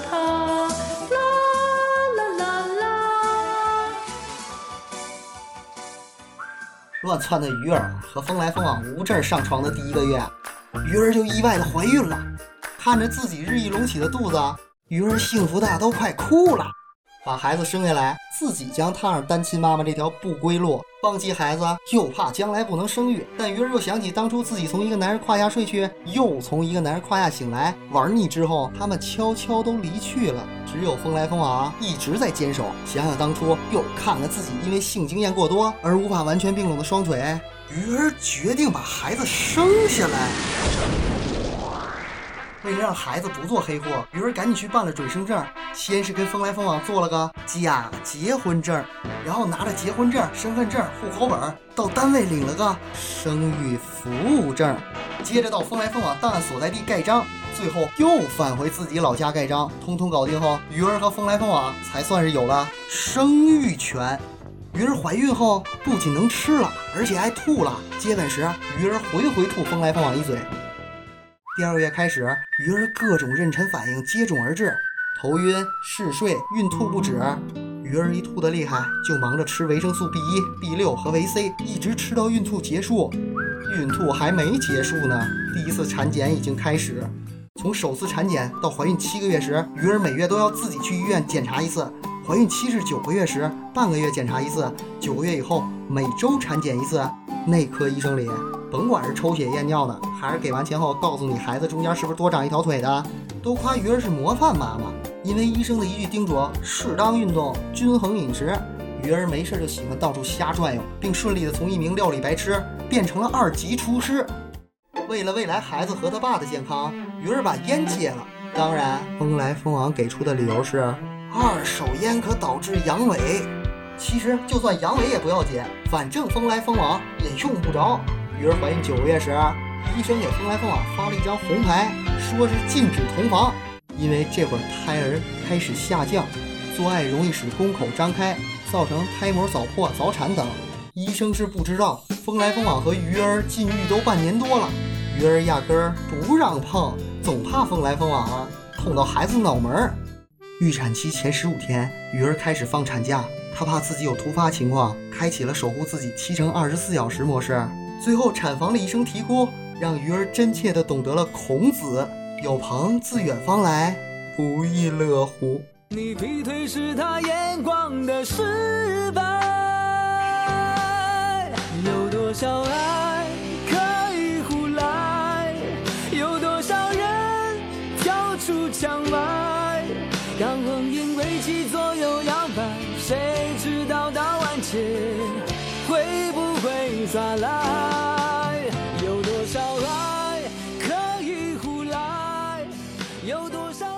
他，啦啦啦啦。乱窜的鱼儿和风来风往无证上床的第一个月，鱼儿就意外的怀孕了。看着自己日益隆起的肚子，鱼儿幸福的都快哭了。把孩子生下来，自己将踏上单亲妈妈这条不归路，放弃孩子又怕将来不能生育。但鱼儿又想起当初自己从一个男人胯下睡去，又从一个男人胯下醒来，玩腻之后，他们悄悄都离去了。只有风来风往一直在坚守。想想当初，又看看自己因为性经验过多而无法完全并拢的双腿，鱼儿决定把孩子生下来。为了让孩子不做黑货，鱼儿赶紧去办了准生证。先是跟风来风往做了个假结婚证，然后拿着结婚证、身份证、户口本到单位领了个生育服务证，接着到风来风往档案所在地盖章，最后又返回自己老家盖章。通通搞定后，鱼儿和风来风往才算是有了生育权。鱼儿怀孕后不仅能吃了，而且还吐了。接吻时，鱼儿回回吐风来风往一嘴。第二个月开始，鱼儿各种妊娠反应接踵而至，头晕、嗜睡、孕吐不止。鱼儿一吐得厉害，就忙着吃维生素 B 一、B 六和维 C，一直吃到孕吐结束。孕吐还没结束呢，第一次产检已经开始。从首次产检到怀孕七个月时，鱼儿每月都要自己去医院检查一次；怀孕七至九个月时，半个月检查一次；九个月以后，每周产检一次。内科医生里，甭管是抽血验尿的，还是给完钱后告诉你孩子中间是不是多长一条腿的，都夸鱼儿是模范妈妈。因为医生的一句叮嘱：适当运动，均衡饮食，鱼儿没事就喜欢到处瞎转悠，并顺利的从一名料理白痴变成了二级厨师。为了未来孩子和他爸的健康，鱼儿把烟戒了。当然，风来风往给出的理由是二手烟可导致阳痿。其实就算阳痿也不要紧，反正风来风往也用不着。鱼儿怀孕九个月时，医生给风来风往发了一张红牌，说是禁止同房，因为这会儿胎儿开始下降，做爱容易使宫口张开，造成胎膜早破、早产等。医生是不知道，风来风往和鱼儿禁欲都半年多了，鱼儿压根儿不让碰，总怕风来风往啊，碰到孩子脑门儿。预产期前十五天，鱼儿开始放产假。他怕自己有突发情况，开启了守护自己七乘二十四小时模式。最后，产房里一声啼哭，让鱼儿真切地懂得了孔子有朋自远方来不亦乐乎？你劈腿是他眼光的失败有多少爱可以胡来？有多少人跳出墙外？当光阴为其左右摇摆谁知道到完结会不会耍赖有多少